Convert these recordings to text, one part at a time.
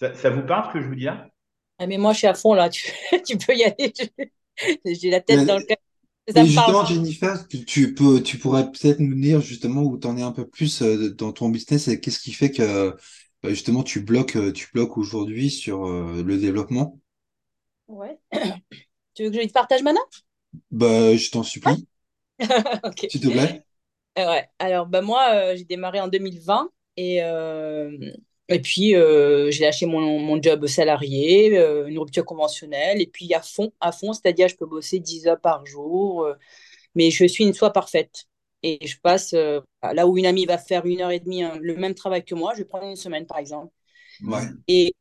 Ça, vous parle ce que je vous dis là? Ah, Mais moi, je suis à fond là. Tu, tu peux y aller. J'ai la tête dans le cœur. Et justement, Jennifer, tu peux, tu pourrais peut-être nous dire justement où tu en es un peu plus euh, dans ton business et qu'est-ce qui fait que bah, justement tu bloques, euh, tu bloques aujourd'hui sur euh, le développement? Ouais. Tu veux que je te partage maintenant Bah, je t'en supplie. Ok. S'il te plaît. Ouais. Alors, bah, moi, j'ai démarré en 2020 et et puis, euh, j'ai lâché mon, mon, job salarié, euh, une rupture conventionnelle, et puis à fond, à fond, c'est-à-dire je peux bosser 10 heures par jour, euh, mais je suis une soi parfaite. Et je passe là où une amie va faire une heure et demie hein, le même travail que moi, je vais prendre une semaine par exemple. Ouais. Et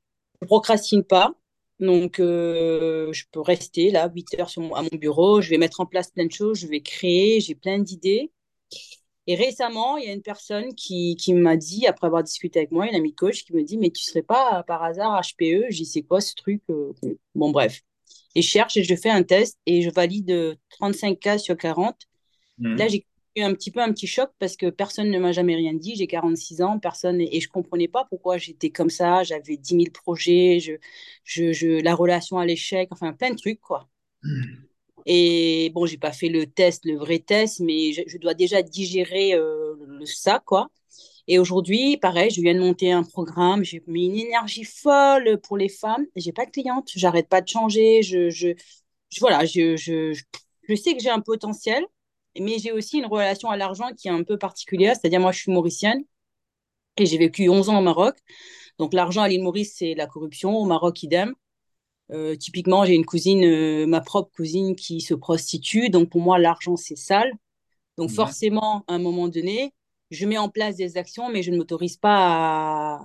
je procrastine pas, donc je peux rester là 8 heures sur mon, à mon bureau, je vais mettre en place plein de choses, je vais créer, j'ai plein d'idées. Et récemment, il y a une personne qui, qui m'a dit, après avoir discuté avec moi, une amie coach, qui me dit Mais tu serais pas par hasard HPE dit C'est quoi ce truc euh, Bon, bref. Et je cherche et je fais un test et je valide 35 cas sur 40. Mmh. Là, j'ai eu un petit peu un petit choc parce que personne ne m'a jamais rien dit. J'ai 46 ans, personne et je comprenais pas pourquoi j'étais comme ça. J'avais 10 000 projets, je, je, je, la relation à l'échec, enfin plein de trucs quoi. Mmh. Et bon, j'ai pas fait le test, le vrai test, mais je, dois déjà digérer euh, ça, quoi. Et aujourd'hui, pareil, je viens de monter un programme, j'ai mis une énergie folle pour les femmes. J'ai pas de clientes, j'arrête pas de changer. Je, je, voilà, je, je, je sais que j'ai un potentiel, mais j'ai aussi une relation à l'argent qui est un peu particulière. C'est-à-dire, moi, je suis mauricienne et j'ai vécu 11 ans au Maroc. Donc, l'argent à l'île Maurice, c'est la corruption. Au Maroc, idem. Euh, typiquement, j'ai une cousine, euh, ma propre cousine, qui se prostitue. Donc, pour moi, l'argent, c'est sale. Donc, forcément, à un moment donné, je mets en place des actions, mais je ne m'autorise pas à.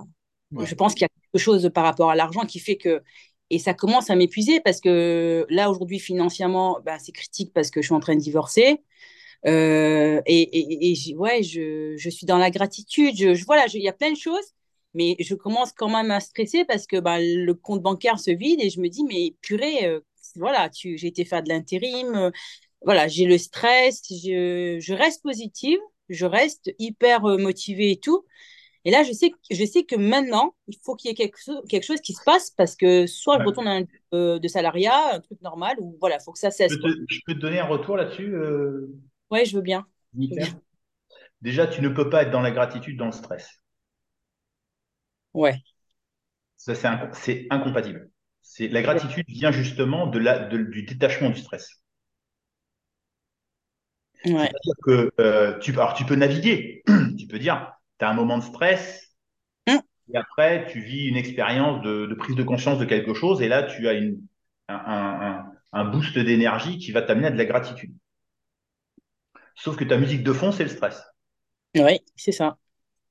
Je pense qu'il y a quelque chose par rapport à l'argent qui fait que. Et ça commence à m'épuiser parce que là, aujourd'hui, financièrement, ben, c'est critique parce que je suis en train de divorcer. Euh, et, et, et ouais, je, je, suis dans la gratitude. Je, voilà, il y a plein de choses mais je commence quand même à stresser parce que bah, le compte bancaire se vide et je me dis, mais purée, euh, voilà, j'ai été faire de l'intérim, euh, voilà, j'ai le stress, je, je, reste positive, je reste hyper euh, motivée et tout. Et là, je sais, je sais que maintenant, il faut qu'il y ait quelque, chose, quelque chose qui se passe parce que soit je retourne à un de salariat, un truc normal, ou voilà, il faut que ça cesse. Je peux, te, je peux te donner un retour là-dessus Oui, je veux bien. Déjà, tu ne peux pas être dans la gratitude, dans le stress. Ouais. Ça, c'est incompatible. C'est la gratitude vient justement de la, du détachement du stress. Ouais. C'est-à-dire que euh, tu, alors tu peux naviguer. tu peux dire, tu as un moment de stress, mm. et après tu vis une expérience de, prise de conscience de quelque chose, et là tu as une, un, un boost d'énergie qui va t'amener à de la gratitude. Sauf que ta musique de fond, c'est le stress. Oui, c'est ça.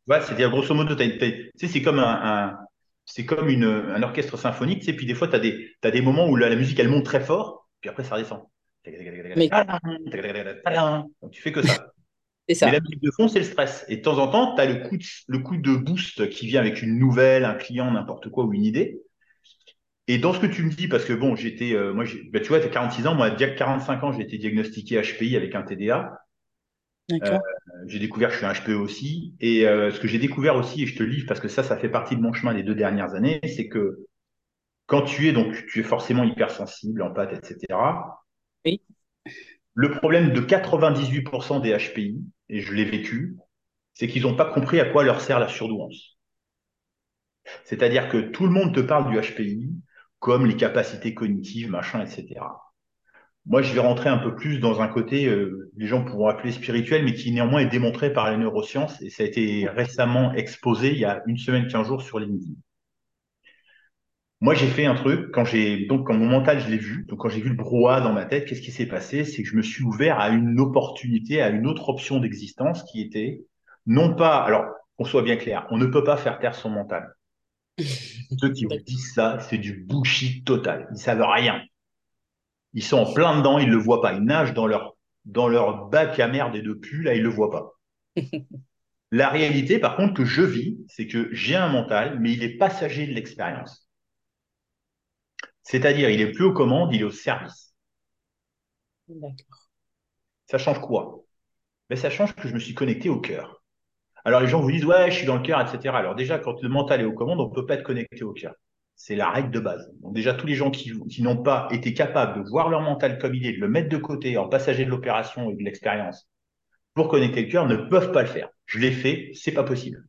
Ouais, c'est-à-dire, grosso modo, c'est comme un, c'est comme une, un orchestre symphonique, tu sais, puis des fois, tu as des, as des moments où la, musique, elle monte très fort, puis après, ça redescend. Mais... Donc, tu fais que ça. ça. Mais la musique de fond, c'est le stress. Et de temps en temps, tu as le coup, de, le coup de boost qui vient avec une nouvelle, un client, n'importe quoi, ou une idée. Et dans ce que tu me dis, parce que bon, j'étais, euh, moi, tu vois, tu as 46 ans, moi, à 45 ans, j'ai été diagnostiqué HPI avec un TDA. Euh, j'ai découvert que je suis un HPE aussi. Et euh, ce que j'ai découvert aussi, et je te livre parce que ça, ça fait partie de mon chemin des deux dernières années, c'est que quand tu es, donc, tu es forcément hypersensible, empathe, etc. Oui. Le problème de 98% des HPI, et je l'ai vécu, c'est qu'ils n'ont pas compris à quoi leur sert la surdouance. C'est-à-dire que tout le monde te parle du HPI comme les capacités cognitives, machin, etc. Moi, je vais rentrer un peu plus dans un côté, euh, les gens pourront appeler spirituel, mais qui néanmoins est démontré par les neurosciences, et ça a été récemment exposé il y a une semaine, quinze jours sur LinkedIn. Moi, j'ai fait un truc quand j'ai donc quand mon mental je l'ai vu, donc quand j'ai vu le brouhaha dans ma tête, qu'est-ce qui s'est passé? C'est que je me suis ouvert à une opportunité, à une autre option d'existence qui était non pas, alors qu'on soit bien clair, on ne peut pas faire taire son mental. Ceux qui vous disent ça, c'est du bullshit total. Ils savent rien. Ils sont en plein dedans, ils ne le voient pas. Ils nagent dans leur, dans leur bac à merde et de pu, là, ils ne le voient pas. La réalité, par contre, que je vis, c'est que j'ai un mental, mais il est passager de l'expérience. C'est-à-dire, il est plus aux commandes, il est au service. D'accord. Ça change quoi? Ben, Ça change que je me suis connecté au cœur. Alors, les gens vous disent, ouais, je suis dans le cœur, etc. Alors, déjà, quand le mental est aux commandes, on ne peut pas être connecté au cœur. C'est la règle de base. Donc déjà, tous les gens qui, qui n'ont pas été capables de voir leur mental comme il est, de le mettre de côté en passager de l'opération et de l'expérience pour connecter le cœur, ne peuvent pas le faire. Je l'ai fait, c'est pas possible.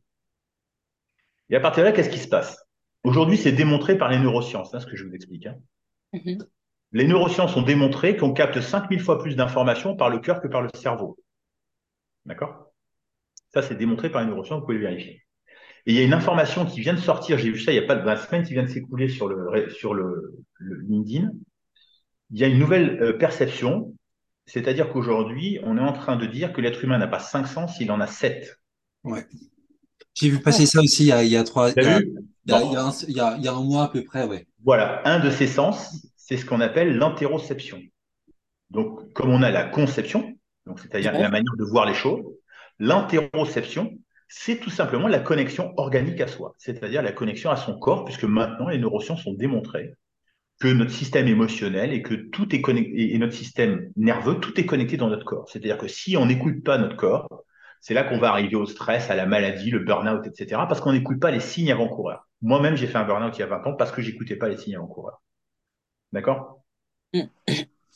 Et à partir de là, qu'est-ce qui se passe? Aujourd'hui, c'est démontré par les neurosciences, hein, ce que je vous explique. Hein. Mm-hmm. Les neurosciences ont démontré qu'on capte 5000 fois plus d'informations par le cœur que par le cerveau. D'accord? Ça, c'est démontré par les neurosciences, vous pouvez le vérifier. Et il y a une information qui vient de sortir, j'ai vu ça il n'y a pas de la semaine qui vient de s'écouler sur le, sur le, LinkedIn. Il y a une nouvelle euh, perception, c'est-à-dire qu'aujourd'hui, on est en train de dire que l'être humain n'a pas cinq sens, il en a sept. Ouais. J'ai vu passer ça aussi il y a, il y a trois. Il y a, il, y a, un, il, y a, il y a un mois à peu près, ouais. Voilà, un de ces sens, c'est ce qu'on appelle l'interoception. Donc, comme on a la conception, donc c'est-à-dire la manière de voir les choses, l'interoception, c'est tout simplement la connexion organique à soi, c'est-à-dire la connexion à son corps, puisque maintenant les neurosciences ont démontré que notre système émotionnel et que tout est connecté, et notre système nerveux, tout est connecté dans notre corps. C'est-à-dire que si on n'écoute pas notre corps, c'est là qu'on va arriver au stress, à la maladie, le burn-out, etc., parce qu'on n'écoute pas les signes avant-coureurs. Moi-même, j'ai fait un burn-out il y a 20 ans parce que j'écoutais pas les signes avant-coureurs. D'accord? Mm.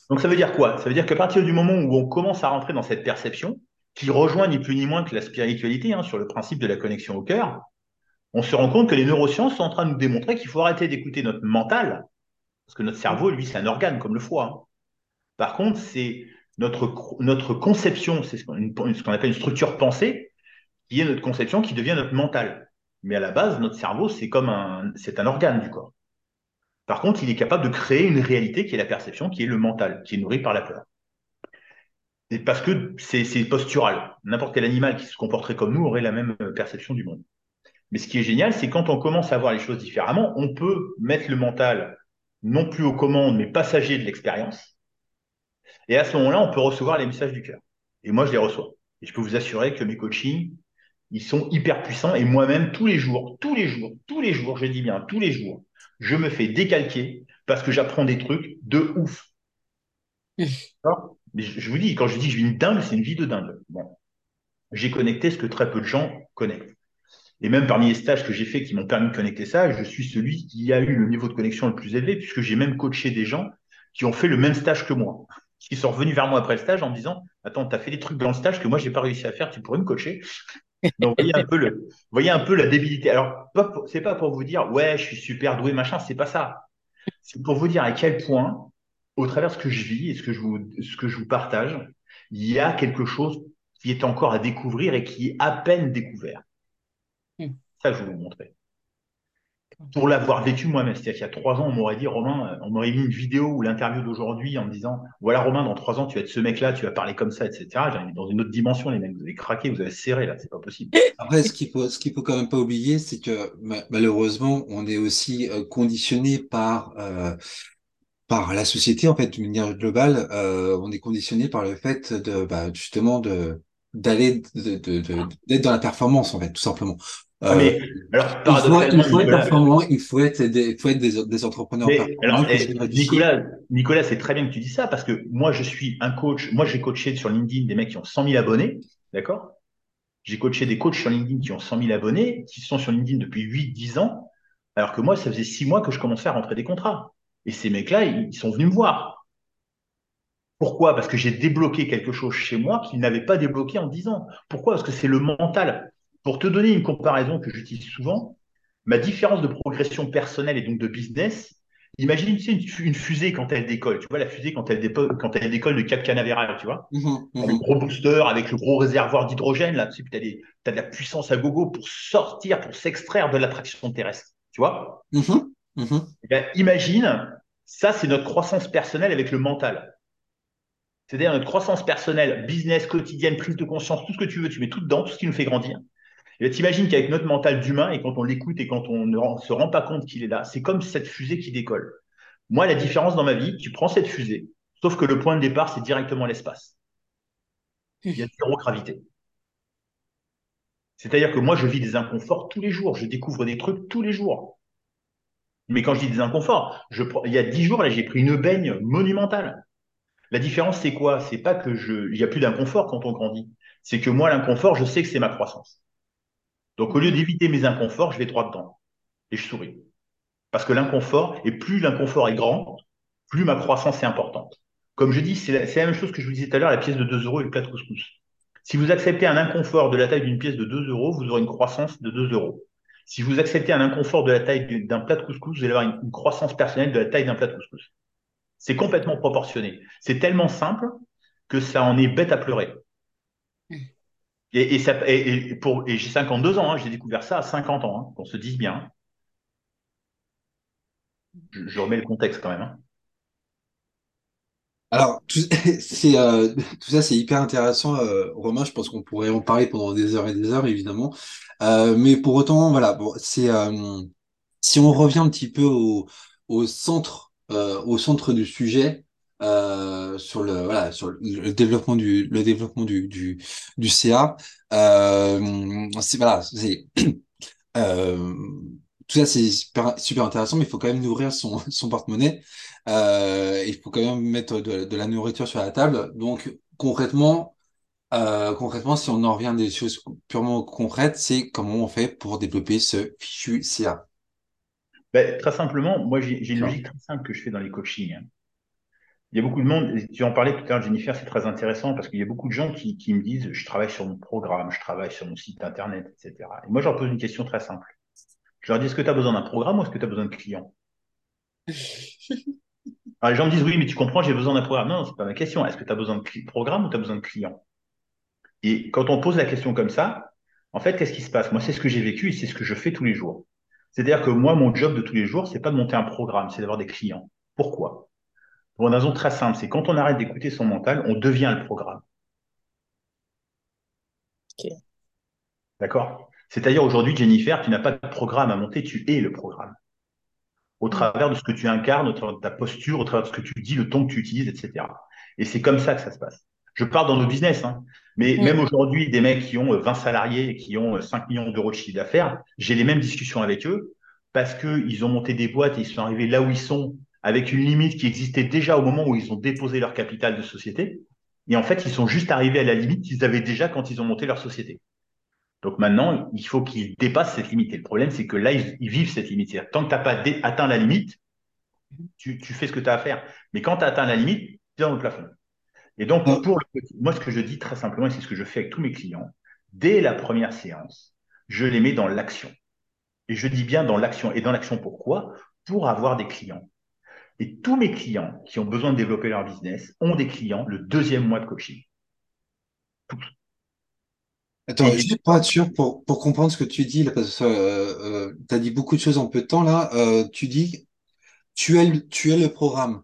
Donc ça veut dire quoi? Ça veut dire qu'à partir du moment où on commence à rentrer dans cette perception, qui rejoint ni plus ni moins que la spiritualité hein, sur le principe de la connexion au cœur, on se rend compte que les neurosciences sont en train de nous démontrer qu'il faut arrêter d'écouter notre mental, parce que notre cerveau, lui, c'est un organe comme le foie. Par contre, c'est notre, notre conception, c'est ce qu'on appelle une structure pensée, qui est notre conception qui devient notre mental. Mais à la base, notre cerveau, c'est comme un, c'est un organe du corps. Par contre, il est capable de créer une réalité qui est la perception, qui est le mental, qui est nourri par la peur parce que c'est postural. N'importe quel animal qui se comporterait comme nous aurait la même euh, perception du monde. Mais ce qui est génial, c'est quand on commence à voir les choses différemment, on peut mettre le mental non plus aux commandes, mais passager de l'expérience. Et à ce moment-là, on peut recevoir les messages du cœur. Et moi, je les reçois. Et je peux vous assurer que mes coachings, ils sont hyper puissants. Et moi-même, tous les jours, tous les jours, tous les jours, je dis bien tous les jours, je me fais décalquer parce que j'apprends des trucs de ouf. Mais je, vous dis, quand je dis je vis une dingue, c'est une vie de dingue. Bon. J'ai connecté ce que très peu de gens connectent. Et même parmi les stages que j'ai faits qui m'ont permis de connecter ça, je suis celui qui a eu le niveau de connexion le plus élevé, puisque j'ai même coaché des gens qui ont fait le même stage que moi, qui sont revenus vers moi après le stage en me disant Attends, tu as fait des trucs dans le stage que moi, j'ai pas réussi à faire, tu pourrais me coacher Donc, voyez un peu, le, voyez un peu la débilité. Alors, c'est pas pour vous dire Ouais, je suis super doué, machin, c'est pas ça. C'est pour vous dire à quel point au travers de ce que je vis et ce que je vous, ce que je vous partage, il y a quelque chose qui est encore à découvrir et qui est à peine découvert. Hmm. Ça, je vais vous montrer. Pour l'avoir vécu moi-même, c'est-à-dire qu'il y a trois ans, on m'aurait dit, Romain, on m'aurait mis une vidéo ou l'interview d'aujourd'hui en me disant, voilà Romain, dans trois ans, tu vas être ce mec-là, tu vas parler comme ça, etc. J'ai dans une autre dimension, les mecs, vous avez craqué, vous avez serré là, c'est pas possible. Après, ce qu'il faut, ce qu'il faut quand même pas oublier, c'est que malheureusement, on est aussi euh, conditionné par euh, par la société en fait d'une manière globale euh, on est conditionné par le fait de bah, justement de d'aller d'être de, de, dans la performance en fait tout simplement ah, mais, euh, alors, il, faut, être performant, il faut être des, faut être des, des entrepreneurs alors, eh, Nicolas, Nicolas, c'est très bien que tu dis ça parce que moi, je suis un coach. Moi, j'ai coaché sur LinkedIn des mecs qui ont 100 000 abonnés, d'accord? J'ai coaché des coachs sur LinkedIn qui ont 100 000 abonnés, qui sont sur LinkedIn depuis 8-10 ans, alors que moi, ça faisait 6 mois que je commençais à rentrer des contrats. Et ces mecs-là, ils sont venus me voir. Pourquoi? Parce que j'ai débloqué quelque chose chez moi qu'ils n'avaient pas débloqué en 10 ans. Pourquoi? Parce que c'est le mental. Pour te donner une comparaison que j'utilise souvent, ma différence de progression personnelle et donc de business, imagine tu sais, une, fusée quand elle décolle. Tu vois la fusée quand elle, décolle, quand elle décolle de Cap Canaveral, tu vois mmh mmh Le gros booster avec le gros réservoir d'hydrogène, là, tu sais, as, de la puissance à gogo pour sortir, pour s'extraire de l'attraction terrestre. Tu vois mmh Mhm. Eh imagine, ça, c'est notre croissance personnelle avec le mental. C'est-à-dire notre croissance personnelle, business, quotidienne, prise de conscience, tout ce que tu veux, tu mets tout dedans, tout ce qui nous fait grandir. Ben, t'imagines qu'avec notre mental d'humain, et quand on l'écoute et quand on ne se rend pas compte qu'il est là, c'est comme cette fusée qui décolle. Moi, la différence dans ma vie, tu prends cette fusée, sauf que le point de départ, c'est directement l'espace. Il y a zéro gravité. C'est-à-dire que moi, je vis des inconforts tous les jours, je découvre des trucs tous les jours. Mais quand je dis des inconforts, il y a dix jours, j'ai pris une baigne monumentale. La différence, c'est quoi? C'est pas que n'y a plus d'inconfort quand on grandit. C'est que moi, l'inconfort, je sais que c'est ma croissance. Donc, au lieu d'éviter mes inconforts, je vais droit dedans et je souris. Parce que l'inconfort, et plus l'inconfort est grand, plus ma croissance est importante. Comme je dis, c'est la, même chose que je vous disais tout à l'heure, la pièce de 2 euros et le plat couscous. Si vous acceptez un inconfort de la taille d'une pièce de 2 euros, vous aurez une croissance de 2 euros. Si vous acceptez un inconfort de la taille d'un plat de couscous, vous allez avoir une, une croissance personnelle de la taille d'un plat de couscous. C'est complètement proportionné. C'est tellement simple que ça en est bête à pleurer. Et, et, ça, et, pour, et j'ai 52 ans, hein, j'ai découvert ça à 50 ans, hein, qu'on se dise bien. Je, je, remets le contexte quand même. Hein. Alors, tout, euh, tout ça, c'est hyper intéressant, euh, Romain. Je pense qu'on pourrait en parler pendant des heures et des heures, évidemment. Euh, mais pour autant, voilà, bon, c'est euh, si on revient un petit peu au, au centre, euh, au centre du sujet, euh, sur le voilà sur le développement du le développement du du, du CA euh, c'est voilà c'est tout ça c'est super, super intéressant mais il faut quand même nourrir son son porte-monnaie. Il faut quand même mettre de, la nourriture sur la table. Donc concrètement euh, concrètement si on en revient à des choses purement concrètes c'est comment on fait pour développer ce fichu CA ben, très simplement moi j'ai une logique très simple que je fais dans les coachings hein il y a beaucoup de monde, tu en parlais tout à l'heure, Jennifer, c'est très intéressant parce qu'il y a beaucoup de gens qui, qui, me disent je travaille sur mon programme, je travaille sur mon site internet, etc. Et moi, je leur pose une question très simple. Je leur dis est-ce que tu as besoin d'un programme ou est-ce que tu as besoin de clients? Alors, les gens me disent oui, mais tu comprends, j'ai besoin d'un programme. Non, non c'est pas ma question. Est-ce que tu as besoin de programme ou tu as besoin de clients? Et quand on pose la question comme ça, en fait, qu'est-ce qui se passe? Moi, c'est ce que j'ai vécu et c'est ce que je fais tous les jours. C'est-à-dire que moi, mon job de tous les jours, c'est pas de monter un programme, c'est d'avoir des clients. Pourquoi? Pour une raison très simple, c'est quand on arrête d'écouter son mental, on devient le programme. Okay. D'accord? C'est-à-dire aujourd'hui, Jennifer, tu n'as pas de programme à monter, tu es le programme. Au travers de ce que tu incarnes, au travers de ta posture, au travers de ce que tu dis, le ton que tu utilises, etc. Et c'est comme ça que ça se passe. Je parle dans nos business, hein. Mais mmh. même aujourd'hui, des mecs qui ont 20 salariés et qui ont 5 millions d'euros de chiffre d'affaires, j'ai les mêmes discussions avec eux parce qu'ils ont monté des boîtes et ils sont arrivés là où ils sont avec une limite qui existait déjà au moment où ils ont déposé leur capital de société. Et en fait, ils sont juste arrivés à la limite qu'ils avaient déjà quand ils ont monté leur société. Donc maintenant, il faut qu'ils dépassent cette limite. Et le problème, c'est que là, ils, ils vivent cette limite. Tant que tu n'as pas atteint la limite, tu, tu fais ce que tu as à faire. Mais quand tu as atteint la limite, tu es dans le plafond. Et donc, pour le, moi, ce que je dis très simplement, et c'est ce que je fais avec tous mes clients, dès la première séance, je les mets dans l'action. Et je dis bien dans l'action. Et dans l'action, pourquoi? Pour avoir des clients. Et tous mes clients qui ont besoin de développer leur business ont des clients le deuxième mois de coaching. Tous. Attends, juste pour être sûr, pour, pour comprendre ce que tu dis, là, parce que euh, euh, tu as dit beaucoup de choses en peu de temps, là, euh, tu dis, tu es, le, tu es le programme.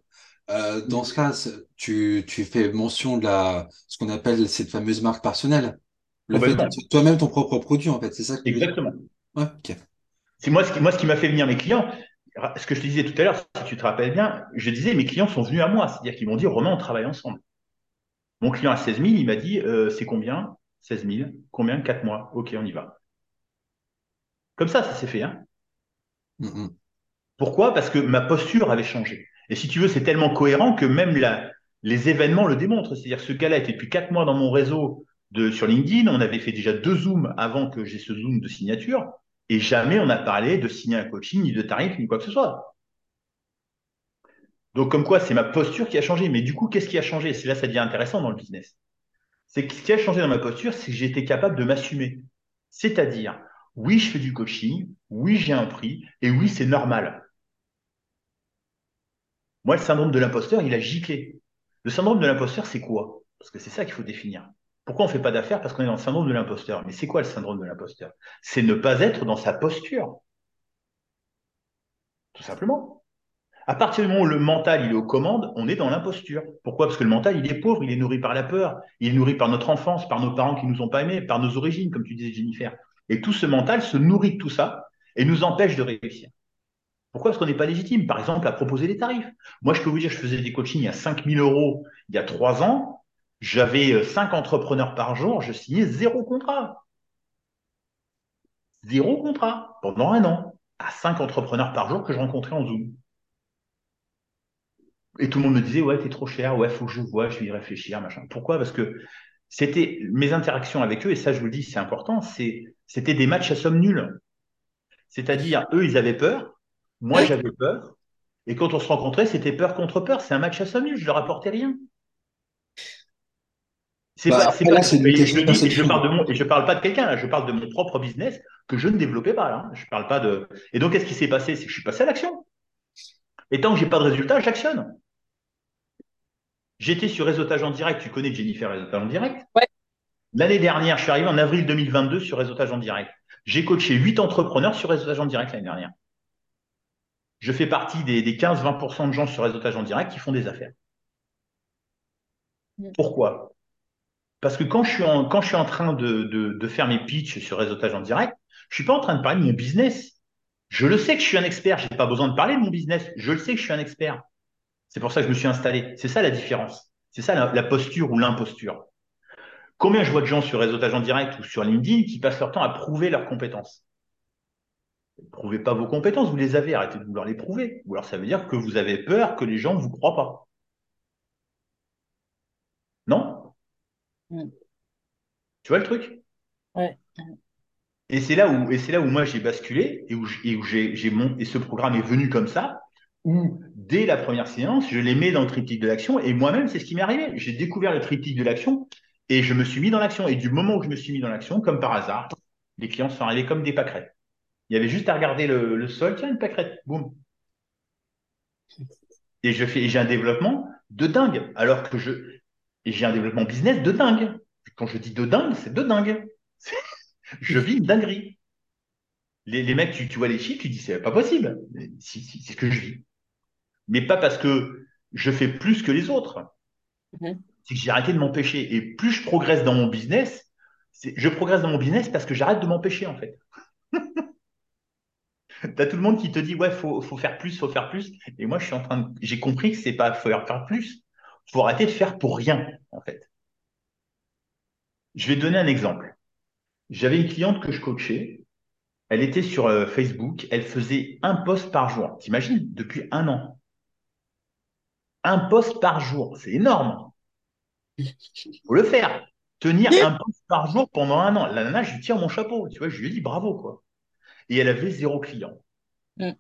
Euh, dans ce cas, tu, tu fais mention de la, ce qu'on appelle cette fameuse marque personnelle. Le fait toi-même ton propre produit, en fait, c'est ça que Exactement. Ouais, ok. C'est moi ce qui, moi, ce qui m'a fait venir mes clients, ce que je te disais tout à l'heure, si tu te rappelles bien, je disais, mes clients sont venus à moi, c'est-à-dire qu'ils m'ont dit, Romain, on travaille ensemble. Mon client à 16 000, il m'a dit, euh, c'est combien? 16 000. Combien? 4 mois. Ok, on y va. Comme ça, ça s'est fait. Hein mm -hmm. Pourquoi? Parce que ma posture avait changé. Et si tu veux, c'est tellement cohérent que même la, les événements le démontrent. C'est-à-dire ce gars-là était depuis 4 mois dans mon réseau sur LinkedIn. On avait fait déjà deux zooms avant que j'ai ce zoom de signature. Et jamais on a parlé de signer un coaching, ni de tarif, ni quoi que ce soit. Donc, comme quoi, c'est ma posture qui a changé. Mais du coup, qu'est-ce qui a changé? C'est là, ça devient intéressant dans le business. C'est que ce qui a changé dans ma posture, c'est que j'étais capable de m'assumer. C'est-à-dire, oui, je fais du coaching, oui, j'ai un prix, et oui, c'est normal. Moi, le syndrome de l'imposteur, il a giclé. Le syndrome de l'imposteur, c'est quoi? Parce que c'est ça qu'il faut définir. Pourquoi on ne fait pas d'affaires? Parce qu'on est dans le syndrome de l'imposteur. Mais c'est quoi le syndrome de l'imposteur? C'est ne pas être dans sa posture. Tout simplement. À partir du moment où le mental il est aux commandes, on est dans l'imposture. Pourquoi? Parce que le mental il est pauvre, il est nourri par la peur, il est nourri par notre enfance, par nos parents qui nous ont pas aimés, par nos origines, comme tu disais Jennifer. Et tout ce mental se nourrit de tout ça et nous empêche de réussir. Pourquoi Parce qu'on n'est pas légitime, par exemple, à proposer des tarifs. Moi, je peux vous dire, je faisais des coachings à 5000 euros il y a trois ans. J'avais cinq entrepreneurs par jour, je signais zéro contrat. Zéro contrat pendant un an à cinq entrepreneurs par jour que je rencontrais en Zoom. Et tout le monde me disait, ouais, t'es trop cher, ouais, faut que je vois, je vais y réfléchir, machin. Pourquoi? Parce que c'était mes interactions avec eux, et ça, je vous le dis, c'est important, c'était des matchs à somme nulle. C'est-à-dire, eux, ils avaient peur, Moi, j'avais peur. Et quand on se rencontrait, c'était peur contre peur. C'est un match à 5 minutes. Je leur apportais rien. C'est Bah, pas, c'est pas, je dis, perception. parle de mon, et je parle pas de quelqu'un, là, je parle de mon propre business que je ne développais pas, là. Je parle pas de. Et donc, qu'est-ce qui s'est passé? C'est que je suis passé à l'action. Et tant que j'ai pas de résultat, j'actionne. J'étais sur réseautage en direct. Tu connais Jennifer réseautage en direct? Ouais. L'année dernière, je suis arrivé en avril 2022 sur réseautage en direct. J'ai coaché 8 entrepreneurs sur réseautage en direct l'année dernière. Je fais partie des, des 15-20% de gens sur réseautage en direct qui font des affaires. Mm. Pourquoi? Parce que quand je suis en, quand je suis en train de, de, de faire mes pitchs sur réseautage en direct, je suis pas en train de parler de mon business. Je le sais que je suis un expert. J'ai pas besoin de parler de mon business. Je le sais que je suis un expert. C'est pour ça que je me suis installé. C'est ça la différence. C'est ça la, la posture ou l'imposture. Combien je vois de gens sur réseautage en direct ou sur LinkedIn qui passent leur temps à prouver leurs compétences? Ne prouvez pas vos compétences, vous les avez, arrêtez de vouloir les prouver. Ou alors ça veut dire que vous avez peur que les gens ne vous croient pas. Non? Mm. Tu vois le truc? Ouais. Et c'est là où, et c'est là où moi j'ai basculé et où, j'- et où j'ai, j'ai mon, et ce programme est venu comme ça, où dès la première séance, je les mets dans le triptyque de l'action et moi-même, c'est ce qui m'est arrivé. J'ai découvert le triptyque de l'action et je me suis mis dans l'action. Et du moment où je me suis mis dans l'action, comme par hasard, les clients sont arrivés comme des pâquerettes. Il y avait juste à regarder le, le sol, tiens, une pâquerette, boum. Et je fais, et j'ai un développement de dingue. Alors que je, et j'ai un développement business de dingue. Quand je dis de dingue, c'est de dingue. Je vis une dinguerie. Les, les mecs, tu, tu vois les chiffres, tu dis, c'est pas possible. C'est ce que je vis. Mais pas parce que je fais plus que les autres. Mhm. C'est que j'ai arrêté de m'empêcher. Et plus je progresse dans mon business, je progresse dans mon business parce que j'arrête de m'empêcher, en fait. T'as tout le monde qui te dit, ouais, faut, faut faire plus, faut faire plus. Et moi, je suis en train de, j'ai compris que c'est pas, faut faire plus. Faut arrêter de faire pour rien, en fait. Je vais te donner un exemple. J'avais une cliente que je coachais. Elle était sur euh, Facebook. Elle faisait un post par jour. T'imagines? Depuis un an. Un post par jour. C'est énorme. Faut le faire. Tenir un post par jour pendant un an. La nana, je lui tire mon chapeau. Tu vois, je lui dit bravo, quoi. Et elle avait zéro client. Mm.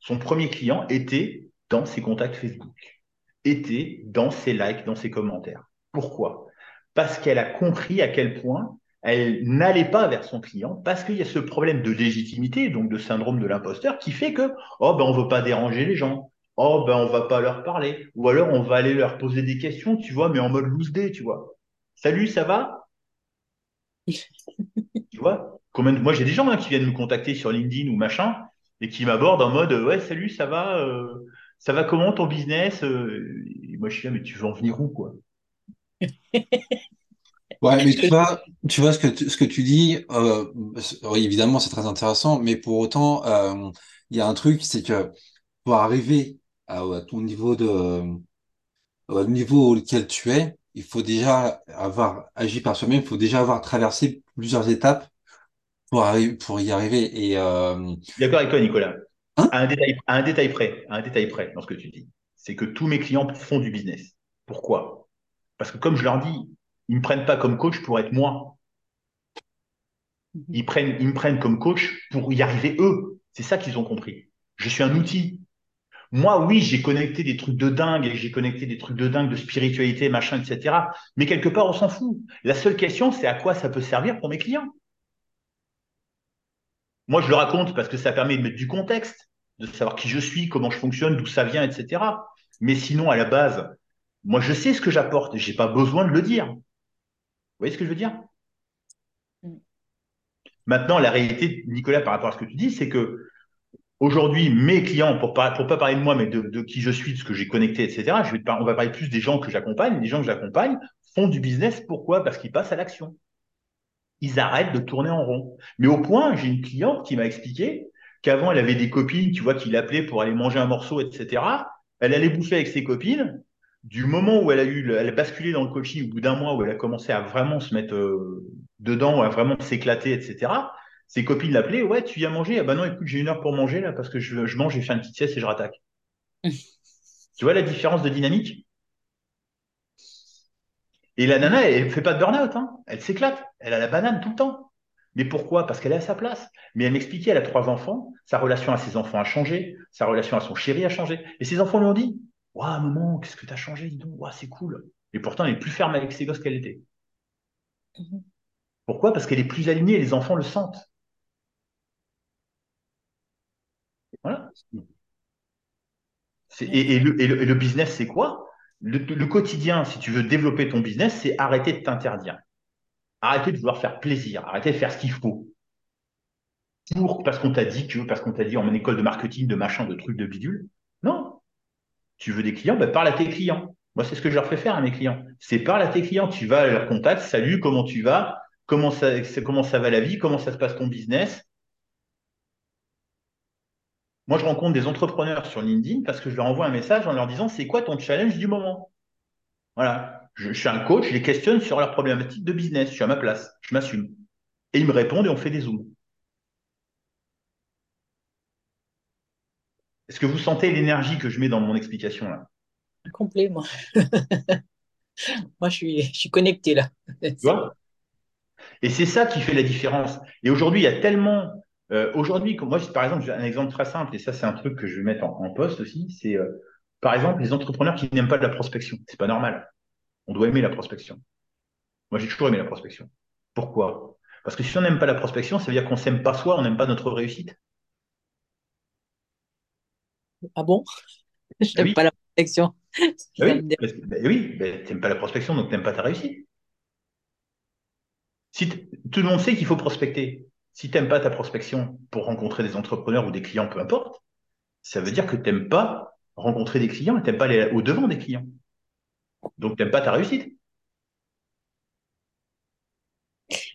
Son premier client était dans ses contacts Facebook, était dans ses likes, dans ses commentaires. Pourquoi? Parce qu'elle a compris à quel point elle n'allait pas vers son client, parce qu'il y a ce problème de légitimité, donc de syndrome de l'imposteur, qui fait que oh ben on veut pas déranger les gens, oh ben on va pas leur parler, ou alors on va aller leur poser des questions, tu vois, mais en mode loose day, tu vois. Salut, ça va? Tu vois? Moi, j'ai des gens hein, qui viennent me contacter sur LinkedIn ou machin et qui m'abordent en mode ouais, salut, ça va euh, Ça va comment ton business Euh, moi, je suis là, mais tu veux en venir où, quoi? Ouais, mais tu vois, tu vois ce que tu, ce que tu dis, euh, évidemment, c'est très intéressant, mais pour autant, il y a un truc, c'est que pour arriver à, à ton niveau de, au niveau auquel tu es, il faut déjà avoir agi par soi-même, il faut déjà avoir traversé plusieurs étapes pour arriver, pour y arriver. Et euh, Je suis d'accord avec toi, Nicolas. hein? À un détail, à un détail près, à un détail près dans ce que tu dis, c'est que tous mes clients font du business. Pourquoi? Parce que comme je leur dis, ils me prennent pas comme coach pour être moi. Ils prennent, ils me prennent comme coach pour y arriver eux. C'est ça qu'ils ont compris. Je suis un outil. Moi, oui, j'ai connecté des trucs de dingue et j'ai connecté des trucs de dingue de spiritualité, machin, etc. Mais quelque part, on s'en fout. La seule question, c'est à quoi ça peut servir pour mes clients? Moi, je le raconte parce que ça permet de mettre du contexte, de savoir qui je suis, comment je fonctionne, d'où ça vient, etc. Mais sinon, à la base, moi, je sais ce que j'apporte et j'ai pas besoin de le dire. Vous voyez ce que je veux dire? Mm. Maintenant, la réalité, Nicolas, par rapport à ce que tu dis, c'est que aujourd'hui, mes clients, pour pour pas parler de moi, mais de, de qui je suis, de ce que j'ai connecté, etc., je vais on va parler plus des gens que j'accompagne. Les gens que j'accompagne font du business. Pourquoi? Parce qu'ils passent à l'action. Ils arrêtent de tourner en rond. Mais au point, j'ai une cliente qui m'a expliqué qu'avant, elle avait des copines, tu vois, qui l'appelaient pour aller manger un morceau, etc. Elle allait bouffer avec ses copines. Du moment où elle a eu, le- elle a basculé dans le coaching, au bout d'un mois où elle a commencé à vraiment se mettre euh, dedans, à vraiment s'éclater, etc. Ses copines l'appelaient, ouais, tu viens manger? Ah bah non, écoute, j'ai une heure pour manger là parce que je, je mange, j'ai fait une petite sieste et je rattaque. Tu vois la différence de dynamique? Et la nana, elle fait pas de burn-out, hein. Elle s'éclate. Elle a la banane tout le temps. Mais pourquoi? Parce qu'elle est à sa place. Mais elle m'expliquait, elle a trois enfants, sa relation à ses enfants a changé, sa relation à son chéri a changé. Et ses enfants lui ont dit Waouh, maman, qu'est-ce que tu as changé Dis donc, c'est cool. Et pourtant, elle est plus ferme avec ses gosses qu'elle était. Mhm. Pourquoi? Parce qu'elle est plus alignée et les enfants le sentent. Voilà. Et, le, business, c'est quoi? Le, quotidien, si tu veux développer ton business, c'est arrêter de t'interdire. Arrêter de vouloir faire plaisir. Arrêter de faire ce qu'il faut. Pour, parce qu'on t'a dit que, parce qu'on t'a dit en école de marketing, de machin, de trucs, de bidule. Non. Tu veux des clients, ben parle à tes clients. Moi, c'est ce que je leur fais faire à mes clients. C'est parle à tes clients. Tu vas à leur contact. Salut, comment tu vas? Comment ça, comment ça va la vie? Comment ça se passe ton business? Moi, je rencontre des entrepreneurs sur LinkedIn parce que je leur envoie un message en leur disant c'est quoi ton challenge du moment? Voilà. Je, suis un coach, je les questionne sur leurs problématiques de business. Je suis à ma place, je m'assume. Et ils me répondent et on fait des zooms. Est-ce que vous sentez l'énergie que je mets dans mon explication là? Complet, moi. moi, je suis, je suis connecté là. Tu vois? Et c'est ça qui fait la différence. Et aujourd'hui, il y a tellement euh, aujourd'hui, moi, par exemple, j'ai un exemple très simple, et ça, c'est un truc que je vais mettre en, poste aussi, c'est euh, par exemple les entrepreneurs qui n'aiment pas de la prospection. C'est pas normal. On doit aimer la prospection. Moi, j'ai toujours aimé la prospection. Pourquoi? Parce que si on n'aime pas la prospection, ça veut dire qu'on s'aime pas soi, on n'aime pas notre réussite. Ah bon? Je n'aime pas la prospection. Bah oui, bah oui bah, tu n'aimes pas la prospection, donc tu n'aimes pas ta réussite. Si tout le monde sait qu'il faut prospecter, si tu n'aimes pas ta prospection pour rencontrer des entrepreneurs ou des clients, peu importe, ça veut dire que tu n'aimes pas rencontrer des clients et tu n'aimes pas aller au-devant des clients. Donc, tu n'aimes pas ta réussite.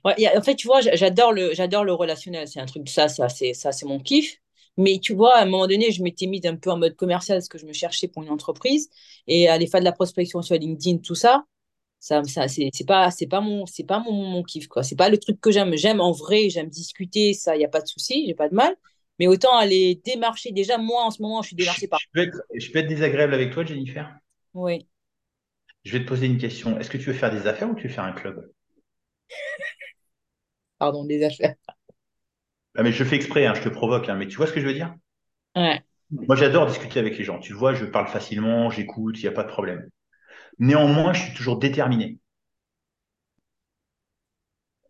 en fait, tu vois, j'adore le, j'adore le relationnel. C'est un truc, ça, ça, c'est, ça, c'est mon kiff. Mais tu vois, à un moment donné, je m'étais mise un peu en mode commercial parce que je me cherchais pour une entreprise et aller faire de la prospection sur LinkedIn, tout ça ça, ça c'est pas c'est pas mon c'est pas mon, mon kiff quoi. C'est pas le truc que j'aime. J'aime en vrai j'aime discuter ça il y a pas de souci j'ai pas de mal. Mais autant aller démarcher. Déjà moi en ce moment je suis démarché par je peux, être, je peux être désagréable avec toi Jennifer. Oui. Je vais te poser une question. Est-ce que tu veux faire des affaires ou tu veux faire un club? Pardon des affaires. Ah, mais je fais exprès hein, je te provoque hein, mais tu vois ce que je veux dire? Ouais. Moi j'adore discuter avec les gens. Tu vois je parle facilement j'écoute il n'y a pas de problème Néanmoins, je suis toujours déterminé.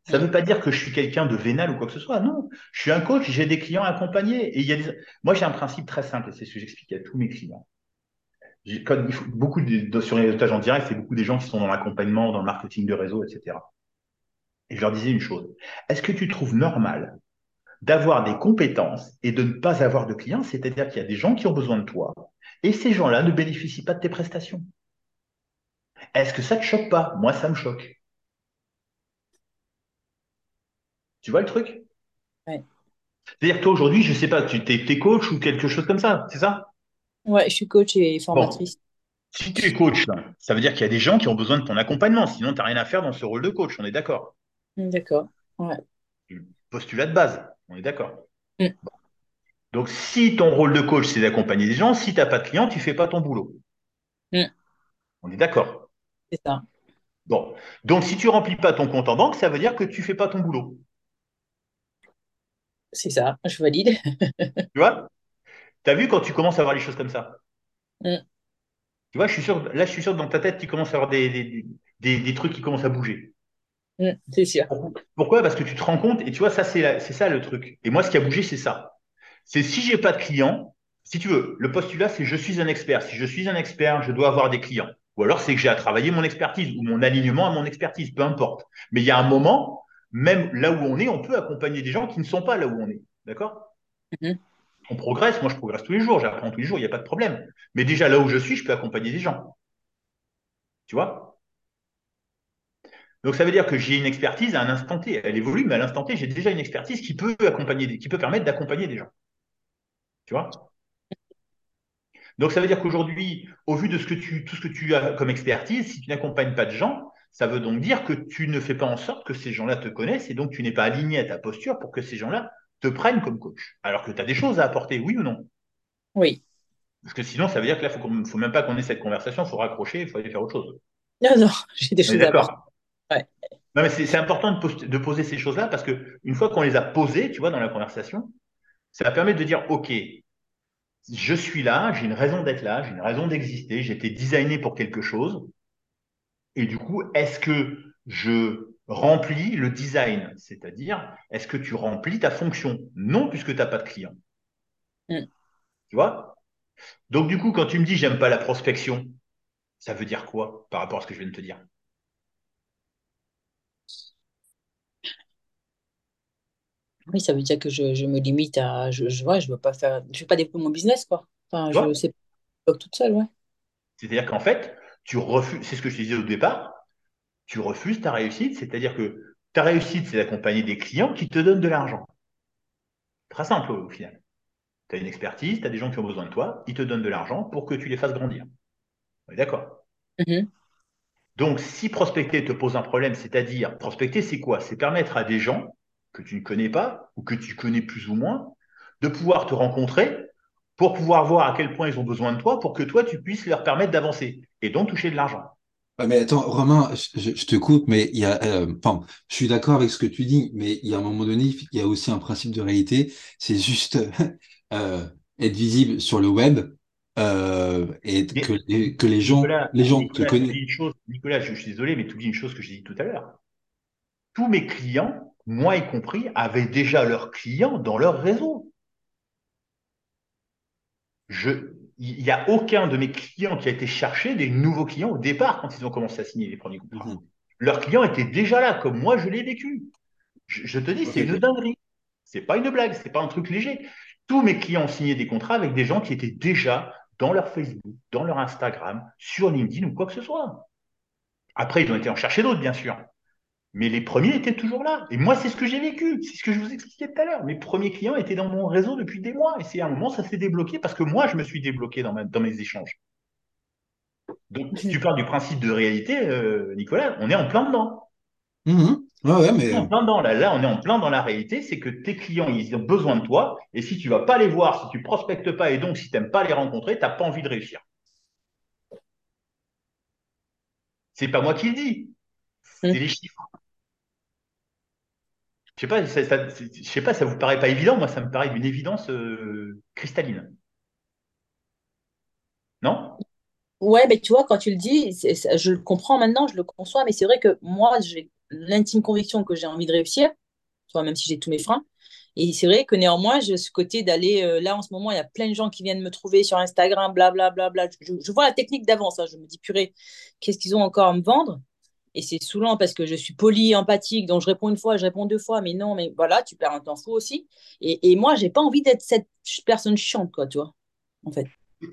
Ça ne veut pas dire que je suis quelqu'un de vénal ou quoi que ce soit. Non, je suis un coach, j'ai des clients accompagnés. Et il y a Moi, j'ai un principe très simple, et c'est ce que j'explique à tous mes clients. Beaucoup de, sur les réseautage en direct, c'est beaucoup des gens qui sont dans l'accompagnement, dans le marketing de réseau, etc. Et je leur disais une chose. Est-ce que tu trouves normal d'avoir des compétences et de ne pas avoir de clients? C'est-à-dire qu'il y a des gens qui ont besoin de toi et ces gens-là ne bénéficient pas de tes prestations. Est-ce que ça te choque pas? Moi, ça me choque. Tu vois le truc? Ouais. C'est-à-dire toi, aujourd'hui, je sais pas, tu es, coach ou quelque chose comme ça, c'est ça? Ouais, je suis coach et formatrice. Si tu es coach, ça veut dire qu'il y a des gens qui ont besoin de ton accompagnement, sinon tu n'as rien à faire dans ce rôle de coach, on est d'accord? D'accord, ouais. Postulat de base, on est d'accord? Mm. Donc, si ton rôle de coach, c'est d'accompagner des gens, si tu n'as pas de clients, tu ne fais pas ton boulot. Mm. On est d'accord? C'est ça. Bon. Donc, si tu remplis pas ton compte en banque, ça veut dire que tu fais pas ton boulot. C'est ça, je valide. tu vois? Tu as vu quand tu commences à voir les choses comme ça? Mm. Tu vois, je suis sûr, là, je suis sûr que dans ta tête, tu commences à avoir des, des, trucs qui commencent à bouger. Mm, c'est sûr. Pourquoi? Parce que tu te rends compte, et tu vois, ça, c'est ça le truc. Et moi, ce qui a bougé, c'est ça. C'est si j'ai pas de clients, si tu veux, le postulat, c'est je suis un expert. Si je suis un expert, je dois avoir des clients. Ou alors c'est que j'ai à travailler mon expertise ou mon alignement à mon expertise, peu importe. Mais il y a un moment, même là où on est, on peut accompagner des gens qui ne sont pas là où on est. D'accord? Mm-hmm. On progresse, moi je progresse tous les jours, j'apprends tous les jours, il n'y a pas de problème. Mais déjà là où je suis, je peux accompagner des gens. Tu vois? Donc ça veut dire que j'ai une expertise à un instant T. Elle évolue, mais à l'instant T, j'ai déjà une expertise qui peut accompagner, qui peut permettre d'accompagner des gens. Tu vois? Donc, ça veut dire qu'aujourd'hui, au vu de ce que tu, tout ce que tu as comme expertise, si tu n'accompagnes pas de gens, ça veut donc dire que tu ne fais pas en sorte que ces gens-là te connaissent et donc tu n'es pas aligné à ta posture pour que ces gens-là te prennent comme coach. Alors que tu as des choses à apporter, oui ou non? Oui. Parce que sinon, ça veut dire que là, il ne faut même pas qu'on ait cette conversation, il faut raccrocher, il faut aller faire autre chose. Non, non, j'ai des choses à apporter. Ouais. Non, mais c'est important de, de, poser ces choses-là parce que une fois qu'on les a posées, tu vois, dans la conversation, ça va permettre de dire, OK, je suis là, j'ai une raison d'être là, j'ai une raison d'exister, j'ai été designé pour quelque chose. Et du coup, est-ce que je remplis le design? C'est-à-dire, est-ce que tu remplis ta fonction? Non, puisque tu n'as pas de client. Mm. Tu vois? Donc, du coup, quand tu me dis j'aime pas la prospection, ça veut dire quoi par rapport à ce que je viens de te dire? Oui, ça veut dire que je, me limite à. Je, je, je veux pas faire. Je veux pas développer mon business, quoi. Enfin, je sais pas toute seule, ouais. C'est-à-dire qu'en fait, tu refuses. C'est ce que je te disais au départ. Tu refuses ta réussite, c'est-à-dire que ta réussite, c'est d'accompagner des clients qui te donnent de l'argent. Très simple au final. Tu as une expertise, tu as des gens qui ont besoin de toi, ils te donnent de l'argent pour que tu les fasses grandir. On est d'accord? Mm-hmm. Donc, si prospecter te pose un problème, c'est-à-dire, prospecter, c'est quoi? C'est permettre à des gens que tu ne connais pas ou que tu connais plus ou moins, de pouvoir te rencontrer pour pouvoir voir à quel point ils ont besoin de toi pour que toi, tu puisses leur permettre d'avancer et donc toucher de l'argent. mais attends, Romain, je, te coupe, mais il y a, euh, je suis d'accord avec ce que tu dis, mais il y a un moment donné, il y a aussi un principe de réalité, c'est juste euh, être visible sur le web euh, et que, les, gens, les gens te connaissent. Nicolas, je, suis désolé, mais tu dis une chose que j'ai dit tout à l'heure. Tous mes clients moi y compris, avaient déjà leurs clients dans leur réseau. Il n'y a aucun de mes clients qui a été chercher des nouveaux clients au départ quand ils ont commencé à signer les premiers contrats. Mhm. Leurs clients étaient déjà là, comme moi je l'ai vécu. Je, te dis, c'est une dinguerie. C'est pas une blague, c'est pas un truc léger. Tous mes clients ont signé des contrats avec des gens qui étaient déjà dans leur Facebook, dans leur Instagram, sur LinkedIn ou quoi que ce soit. Après, ils ont été en chercher d'autres, bien sûr. Mais les premiers étaient toujours là. Et moi, c'est ce que j'ai vécu. C'est ce que je vous expliquais tout à l'heure. Mes premiers clients étaient dans mon réseau depuis des mois. Et c'est à un moment, ça s'est débloqué parce que moi, je me suis débloqué dans, mes échanges. Donc, si tu parles du principe de réalité, euh, Nicolas, on est en plein dedans. Mmh ouais, mais... En plein dedans. Là, là, on est en plein dans la réalité. C'est que tes clients, ils ont besoin de toi. Et si tu vas pas les voir, si tu prospectes pas, et donc si tu n'aimes pas les rencontrer, tu n'as pas envie de réussir. C'est pas moi qui le dis. C'est mmh. les chiffres. Je sais pas, ça, je sais pas, ça vous paraît pas évident. Moi, ça me paraît d'une évidence euh, cristalline. Non? Ouais, mais tu vois, quand tu le dis, je le comprends maintenant, je le conçois, mais c'est vrai que moi, j'ai l'intime conviction que j'ai envie de réussir, tu vois, même si j'ai tous mes freins. Et c'est vrai que néanmoins, j'ai ce côté d'aller, euh, là en ce moment, il y a plein de gens qui viennent me trouver sur Instagram, blablabla. Bla, bla, bla. Je, vois la technique d'avance, hein. je me dis, purée, qu'est-ce qu'ils ont encore à me vendre? Et c'est saoulant parce que je suis polie, empathique, donc je réponds une fois, je réponds deux fois, mais non, mais voilà, tu perds un temps fou aussi. Et, et moi, j'ai pas envie d'être cette personne chiante, quoi, tu vois, en fait.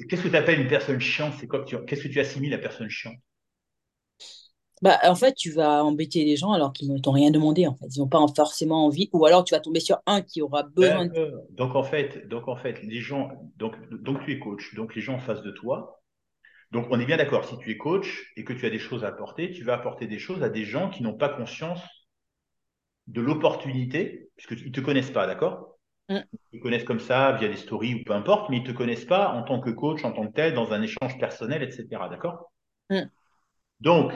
Qu'est-ce que tu appelles une personne chiante? C'est quoi Qu'est-ce que tu assimiles à personne chiante? Bah, en fait, tu vas embêter les gens alors qu'ils ne t'ont rien demandé. En fait, ils n'ont pas forcément envie, ou alors tu vas tomber sur un qui aura besoin. De... Donc en fait, donc en fait, les gens, donc donc tu es coach, donc les gens en face de toi, donc, on est bien d'accord, si tu es coach et que tu as des choses à apporter, tu vas apporter des choses à des gens qui n'ont pas conscience de l'opportunité, puisqu'ils ne te connaissent pas, d'accord? Mm. Ils te connaissent comme ça, via des stories ou peu importe, mais ils ne te connaissent pas en tant que coach, en tant que tel, dans un échange personnel, etc. D'accord? Mm. Donc,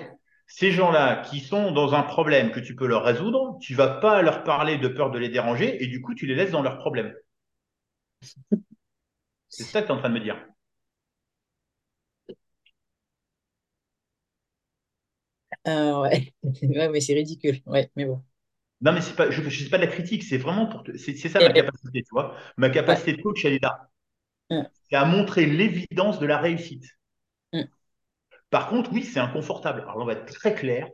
ces gens-là qui sont dans un problème que tu peux leur résoudre, tu ne vas pas leur parler de peur de les déranger et du coup, tu les laisses dans leur problème. C'est ça que tu es en train de me dire. Euh, ouais. ouais, mais c'est ridicule. Ouais, mais bon. Non, mais c'est pas, je ne sais pas de la critique, c'est vraiment pour. C'est ça ma capacité, tu vois. Ma capacité de coach, elle est là. C'est à montrer l'évidence de la réussite. Par contre, oui, c'est inconfortable. Alors, on va être très clair.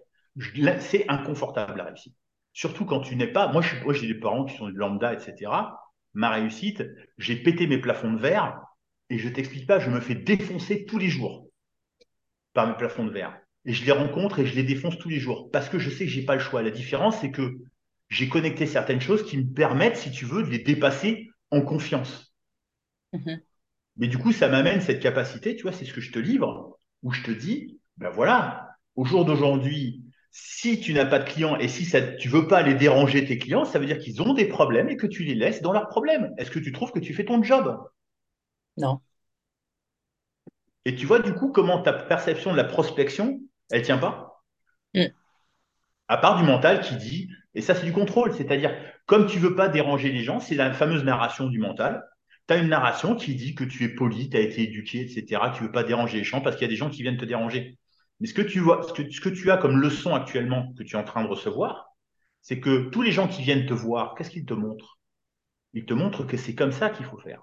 C'est inconfortable la réussite. Surtout quand tu n'es pas. Moi, j'ai des parents qui sont de lambda, etc. Ma réussite, j'ai pété mes plafonds de verre et je t'explique pas, je me fais défoncer tous les jours par mes plafonds de verre et je les rencontre et je les défonce tous les jours parce que je sais que j'ai pas le choix. La différence, c'est que j'ai connecté certaines choses qui me permettent, si tu veux, de les dépasser en confiance. Mm-hmm. Mais du coup, ça m'amène cette capacité, tu vois, c'est ce que je te livre, où je te dis, ben voilà, au jour d'aujourd'hui, si tu n'as pas de clients et si ça, tu veux pas les déranger tes clients, ça veut dire qu'ils ont des problèmes et que tu les laisses dans leurs problèmes. Est-ce que tu trouves que tu fais ton job? Non. Et tu vois du coup comment ta perception de la prospection, elle tient pas mm. À part du mental qui dit, et ça c'est du contrôle, c'est-à-dire comme tu veux pas déranger les gens, c'est la fameuse narration du mental. Tu as une narration qui dit que tu es poli, tu as été éduqué, etc., tu veux pas déranger les gens parce qu'il y a des gens qui viennent te déranger. Mais ce que tu vois, ce que, ce que tu as comme leçon actuellement que tu es en train de recevoir, c'est que tous les gens qui viennent te voir, qu'est-ce qu'ils te montrent? Ils te montrent que c'est comme ça qu'il faut faire.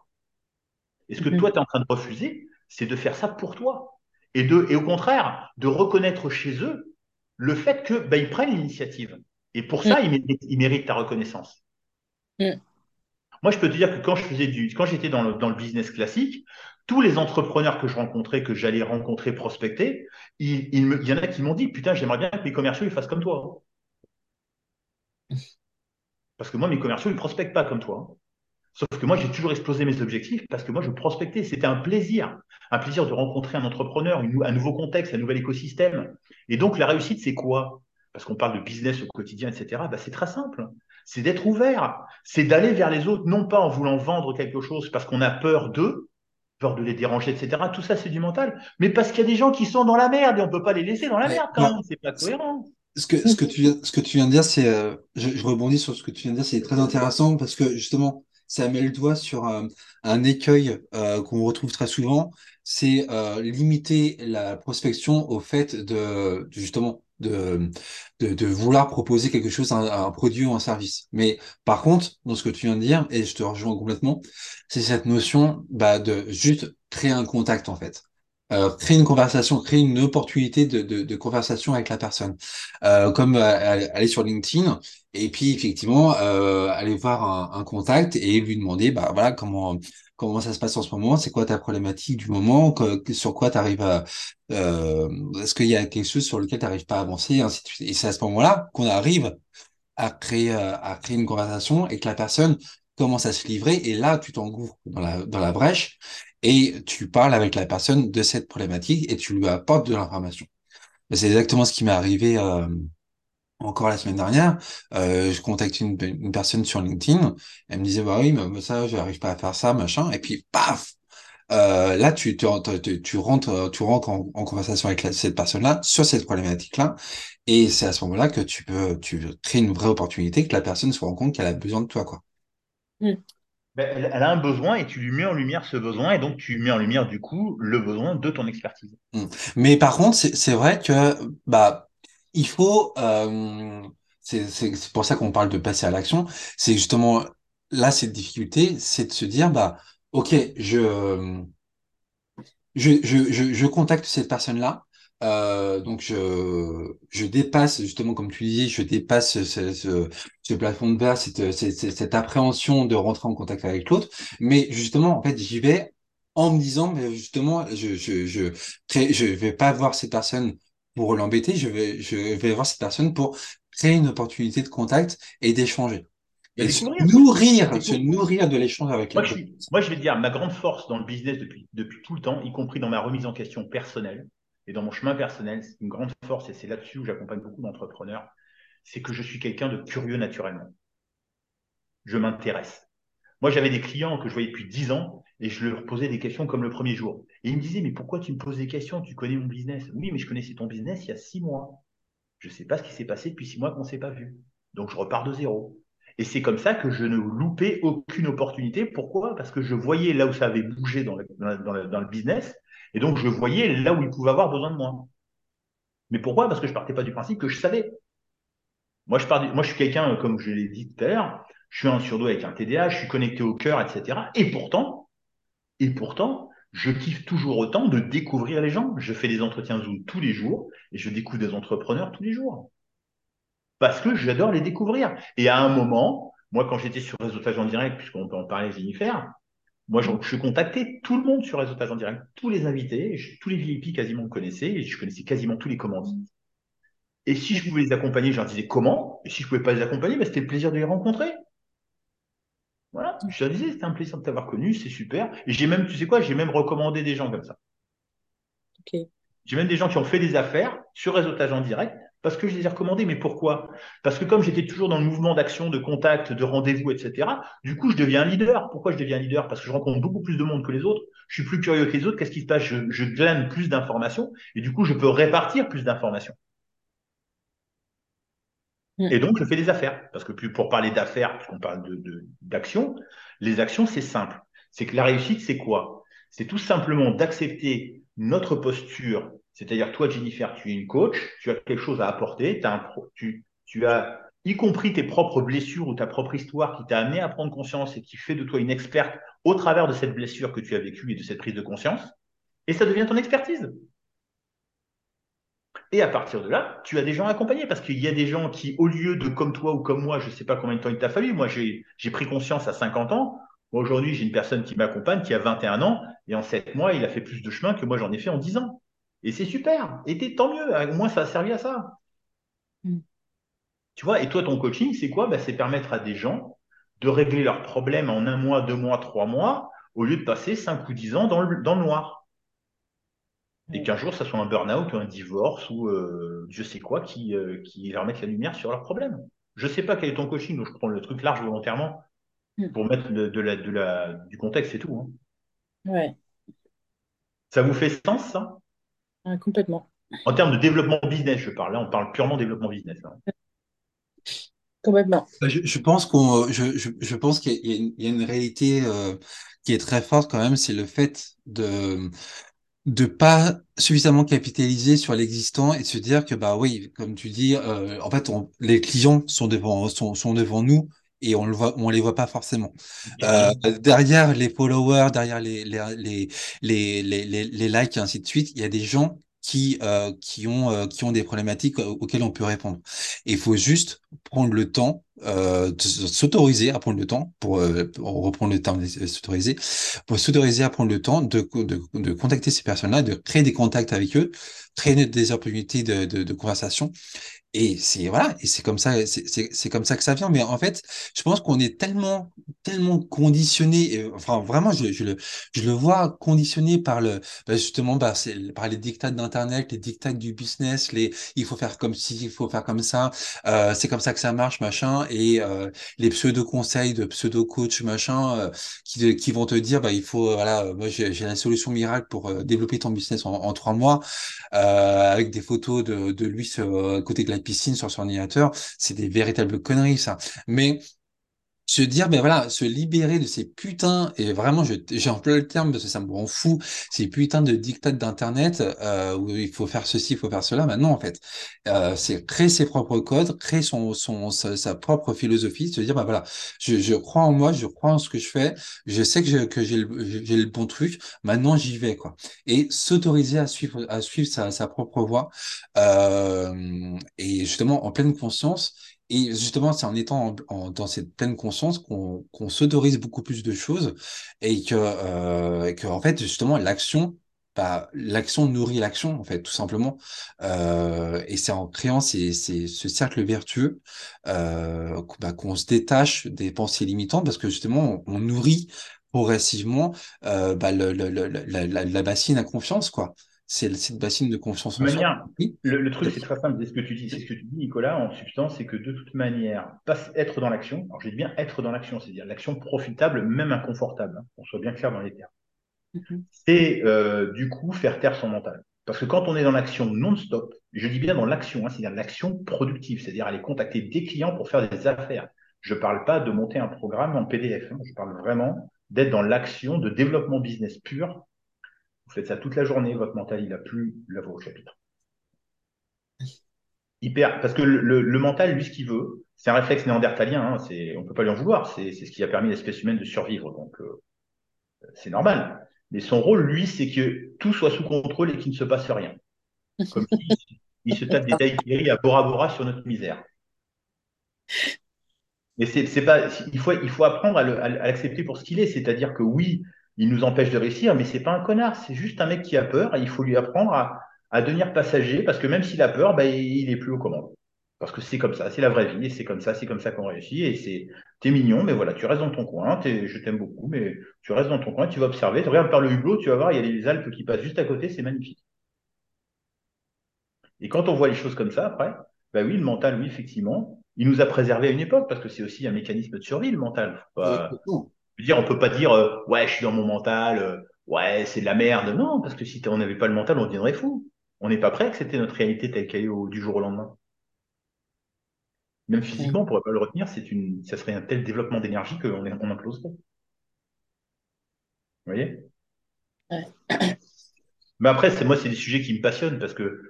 Et ce que Mhm. toi, tu es en train de refuser, c'est de faire ça pour toi. Et, de, et au contraire, de reconnaître chez eux le fait que bah, ils prennent l'initiative. Et pour ça, ils méritent, ils méritent ta reconnaissance. Mm. Moi, je peux te dire que quand je faisais du, quand j'étais dans le, dans le business classique, tous les entrepreneurs que je rencontrais, que j'allais rencontrer, prospecter, il, il, me- il y en a qui m'ont dit, putain, j'aimerais bien que mes commerciaux ils fassent comme toi. Parce que moi, mes commerciaux, ils prospectent pas comme toi. Sauf que moi, j'ai toujours explosé mes objectifs parce que moi, je prospectais. C'était un plaisir. Un plaisir de rencontrer un entrepreneur, une- un nouveau contexte, un nouvel écosystème. Et donc, la réussite, c'est quoi? Parce qu'on parle de business au quotidien, etc. Bah, c'est très simple. C'est d'être ouvert. C'est d'aller vers les autres, non pas en voulant vendre quelque chose parce qu'on a peur d'eux, peur de les déranger, etc. Tout ça, c'est du mental. Mais parce qu'il y a des gens qui sont dans la merde et on peut pas les laisser dans la merde quand même. C'est pas cohérent. ce que, ce que tu viens, ce que tu viens de dire, c'est, euh, je, je rebondis sur ce que tu viens de dire, c'est très intéressant parce que justement, ça met le doigt sur euh, un écueil euh, qu'on retrouve très souvent, c'est euh, limiter la prospection au fait de, justement de, de, de vouloir proposer quelque chose, un, un produit ou un service. Mais par contre, dans ce que tu viens de dire, et je te rejoins complètement, c'est cette notion bah, de juste créer un contact en fait. Euh, créer une conversation, créer une opportunité de, de, de conversation avec la personne. Euh, comme euh, aller sur LinkedIn et puis effectivement euh, aller voir un, un contact et lui demander bah voilà comment comment ça se passe en ce moment, c'est quoi ta problématique du moment, que, sur quoi tu arrives à euh, est-ce qu'il y a quelque chose sur lequel tu n'arrives pas à avancer, ainsi de suite. Et c'est à ce moment-là qu'on arrive à créer euh, à créer une conversation et que la personne commence à se livrer et là tu t'engouffres dans la dans la brèche et tu parles avec la personne de cette problématique et tu lui apportes de l'information. C'est exactement ce qui m'est arrivé euh, encore la semaine dernière. Euh, je contactais une, personne sur LinkedIn. Elle me disait, bah oui, mais ça, je n'arrive pas à faire ça, machin. Et puis, paf! Euh, là, tu, tu, rentres, tu rentres en, conversation avec cette personne-là sur cette problématique-là. Et c'est à ce moment-là que tu peux, crées une vraie opportunité, que la personne se rend compte qu'elle a besoin de toi, quoi. Ben, elle, a un besoin et tu lui mets en lumière ce besoin et donc tu mets en lumière du coup le besoin de ton expertise. Mais par contre, c'est vrai que bah il faut euh, c'est pour ça qu'on parle de passer à l'action. C'est justement là cette difficulté, c'est de se dire bah ok je je je je, je contacte cette personne-là. Euh, donc je je dépasse justement comme tu dis, je dépasse ce ce, ce, ce plafond de verre, cette, cette cette cette appréhension de rentrer en contact avec l'autre. Mais justement en fait j'y vais en me disant mais justement je je je je vais pas voir cette personne pour l'embêter, je vais je vais voir cette personne pour créer une opportunité de contact et d'échanger. Et se nourrir se nourrir de l'échange avec Moi, je moi, je vais te dire, ma grande force dans le business depuis, depuis tout le temps, y compris dans ma remise en question personnelle et dans mon chemin personnel, c'est une grande force et c'est là-dessus où j'accompagne beaucoup d'entrepreneurs, c'est que je suis quelqu'un de curieux naturellement. Je m'intéresse. Moi, j'avais des clients que je voyais depuis 10 ans et je leur posais des questions comme le premier jour. Et ils me disaient, mais pourquoi tu me poses des questions? Tu connais mon business? Oui, mais je connaissais ton business il y a six mois. Je ne sais pas ce qui s'est passé depuis six mois qu'on ne s'est pas vu. Donc, je repars de zéro. Et c'est comme ça que je ne loupais aucune opportunité. Pourquoi? Parce que je voyais là où ça avait bougé dans le, dans le business. Et donc, je voyais là où ils pouvaient avoir besoin de moi. Mais pourquoi? Parce que je partais pas du principe que je savais. Moi, je, suis quelqu'un, euh, comme je l'ai dit tout à l'heure, je suis un surdoué avec un TDA, je suis connecté au cœur, etc. Et pourtant, et pourtant, je kiffe toujours autant de découvrir les gens. Je fais des entretiens Zoom tous les jours et je découvre des entrepreneurs tous les jours. Parce que j'adore les découvrir. Et à un moment, moi, quand j'étais sur réseautage en direct, puisqu'on peut en parler, Jennifer, moi, je, je contactais tout le monde sur réseautage en direct, tous les invités, je- tous les VIP quasiment me connaissaient, et je connaissais quasiment tous les commandites. Et si je pouvais les accompagner, je leur disais comment, et si je pouvais pas les accompagner, ben, c'était le plaisir de les rencontrer. Voilà, je leur disais, c'était un plaisir de t'avoir connu, c'est super. Et j'ai même, tu sais quoi, j'ai même recommandé des gens comme ça. Ok. J'ai même des gens qui ont fait des affaires sur réseautage en direct parce que je les ai recommandés. Mais pourquoi? Parce que comme j'étais toujours dans le mouvement d'action, de contact, de rendez-vous, etc., du coup, je deviens un leader. Pourquoi je deviens un leader? Parce que je rencontre beaucoup plus de monde que les autres. Je suis plus curieux que les autres. Qu'est-ce qui se passe? Je, je glane plus d'informations et du coup, je peux répartir plus d'informations. Mm. Et donc, je fais des affaires. Parce que pour parler d'affaires, puisqu'on parle de, de- d'actions, les actions, c'est simple. C'est que la réussite, c'est quoi? C'est tout simplement d'accepter notre posture. C'est-à-dire, toi, Jennifer, tu es une coach, tu as quelque chose à apporter, tu, as y compris tes propres blessures ou ta propre histoire qui t'a amené à prendre conscience et qui fait de toi une experte au travers de cette blessure que tu as vécue et de cette prise de conscience. Et ça devient ton expertise. Et à partir de là, tu as des gens à accompagner parce qu'il y a des gens qui, au lieu de comme toi ou comme moi, je ne sais pas combien de temps il t'a fallu, moi j'ai pris conscience à 50 ans. Aujourd'hui, j'ai une personne qui m'accompagne qui a 21 ans et en 7 mois, il a fait plus de chemin que moi j'en ai fait en 10 ans. Et c'est super. Et tant mieux. Au moins, ça a servi à ça. Mm. Tu vois, et toi, ton coaching, c'est quoi? Ben, c'est permettre à des gens de régler leurs problèmes en un mois, deux mois, trois mois, au lieu de passer 5 ou 10 ans dans le, dans le noir. Et qu'un jour, ça soit un burn-out ou un divorce ou euh, je sais quoi qui, euh, qui leur mette la lumière sur leurs problèmes. Je sais pas quel est ton coaching, donc je prends le truc large volontairement Mm. pour mettre de, de la, de la, du contexte et tout. hein. Ouais, Ça vous fait sens, ça? Ouais, complètement. En termes de développement business, je parle. Là, on parle purement développement business. hein. Complètement. Bah, Je, je pense qu'on, je, je, je pense qu'il y a, une, il y a une réalité euh, qui est très forte quand même, c'est le fait de de pas suffisamment capitaliser sur l'existant et de se dire que bah oui, comme tu dis, euh, en fait, on, les clients sont devant sont, sont devant nous et on le voit, on les voit pas forcément. Euh, derrière les followers, derrière les les les les les, likes et ainsi de suite, il y a des gens qui euh, qui ont euh, qui ont des problématiques auxquelles on peut répondre. Il faut juste prendre le temps euh, s'autoriser à prendre le temps pour, euh, reprendre le terme de s'autoriser pour s'autoriser à prendre le temps de, de, de contacter ces personnes-là, de créer des contacts avec eux, créer des opportunités de, de, conversation. Et c'est voilà, et c'est comme ça, c'est comme ça que ça vient. Mais en fait, je pense qu'on est tellement tellement conditionné. Enfin, vraiment, je, je le je le vois conditionné par le bah, justement bah, par les dictats d'internet, les dictats du business, les il faut faire comme ci, il faut faire comme ça. Euh, c'est comme ça que ça marche, machin. Et euh, les pseudo conseils de pseudo coach, machin, euh, qui qui vont te dire bah il faut euh, voilà, moi j'ai la solution miracle pour développer ton business en, trois mois avec des photos de, de lui à côté de la piscine sur son ordinateur. C'est des véritables conneries, ça. Mais se dire, ben voilà, se libérer de ces putains, et vraiment, j'ai employé le terme parce que ça me rend fou, ces putains de dictats d'Internet euh, où il faut faire ceci, il faut faire cela. Maintenant, en fait, euh, c'est créer ses propres codes, créer son, son, sa, sa propre philosophie, se dire, ben voilà, je, je crois en moi, je crois en ce que je fais, je sais que j'ai que le, le bon truc, maintenant j'y vais, quoi. Et s'autoriser à suivre, à suivre sa, sa propre voie, euh, et justement en pleine conscience. Et justement, c'est en étant dans cette pleine conscience qu'on s'autorise beaucoup plus de choses et que, euh, en fait, justement, l'action, bah, l'action nourrit l'action, en fait, tout simplement. Euh, et c'est en créant ce cercle vertueux euh, bah, qu'on se détache des pensées limitantes parce que justement, on, nourrit progressivement bah, la, la bassine à confiance, quoi. C'est cette bassine de confiance De en soi. le, le truc, c'est très simple. C'est ce que tu dis, c'est ce que tu dis, Nicolas, en substance, c'est que de toute manière, pas être dans l'action. Alors, je dis bien être dans l'action, c'est-à-dire l'action profitable, même inconfortable. Hein, qu'on soit bien clair dans les termes. Mhm. C'est euh, du coup faire taire son mental. Parce que quand on est dans l'action non-stop, je dis bien dans l'action, hein, c'est-à-dire l'action productive, c'est-à-dire aller contacter des clients pour faire des affaires. Je parle pas de monter un programme en PDF. hein, je parle vraiment d'être dans l'action de développement business pur. Vous faites ça toute la journée, votre mental, il a plus la voix au chapitre. Hyper, parce que le, mental, lui, ce qu'il veut, c'est un réflexe néandertalien, hein, on peut pas lui en vouloir, c'est ce qui a permis à l'espèce humaine de survivre, donc euh, c'est normal. Mais son rôle, lui, c'est que tout soit sous contrôle et qu'il ne se passe rien. Comme il, il se tape des daiquiris à Bora Bora sur notre misère. Mais c'est pas, il faut, il faut apprendre à l'accepter pour ce qu'il est, c'est-à-dire que oui, il nous empêche de réussir, mais c'est pas un connard, c'est juste un mec qui a peur et il faut lui apprendre à, à devenir passager parce que même s'il a peur, bah, il est plus aux commandes. Parce que c'est comme ça, c'est la vraie vie et c'est comme ça, c'est comme ça qu'on réussit et c'est, t'es mignon, mais voilà, tu restes dans ton coin, t'es- je t'aime beaucoup, mais tu restes dans ton coin, tu vas observer, tu regardes par le hublot, tu vas voir, il y a les Alpes qui passent juste à côté, c'est magnifique. Et quand on voit les choses comme ça, après, bah oui, le mental, oui, effectivement, il nous a préservé à une époque parce que c'est aussi un mécanisme de survie, le mental. Je veux dire, on peut pas dire euh, ouais, je suis dans mon mental, euh, ouais, c'est de la merde. Non, parce que si on n'avait pas le mental, on deviendrait fou. On n'est pas prêt à accepter notre réalité telle qu'elle est au- du jour au lendemain. Même physiquement, on ne pourrait pas le retenir. C'est une, ça serait un tel développement d'énergie qu'on on imploserait. Vous voyez? Ouais. Mais après, c'est moi, c'est des sujets qui me passionnent parce que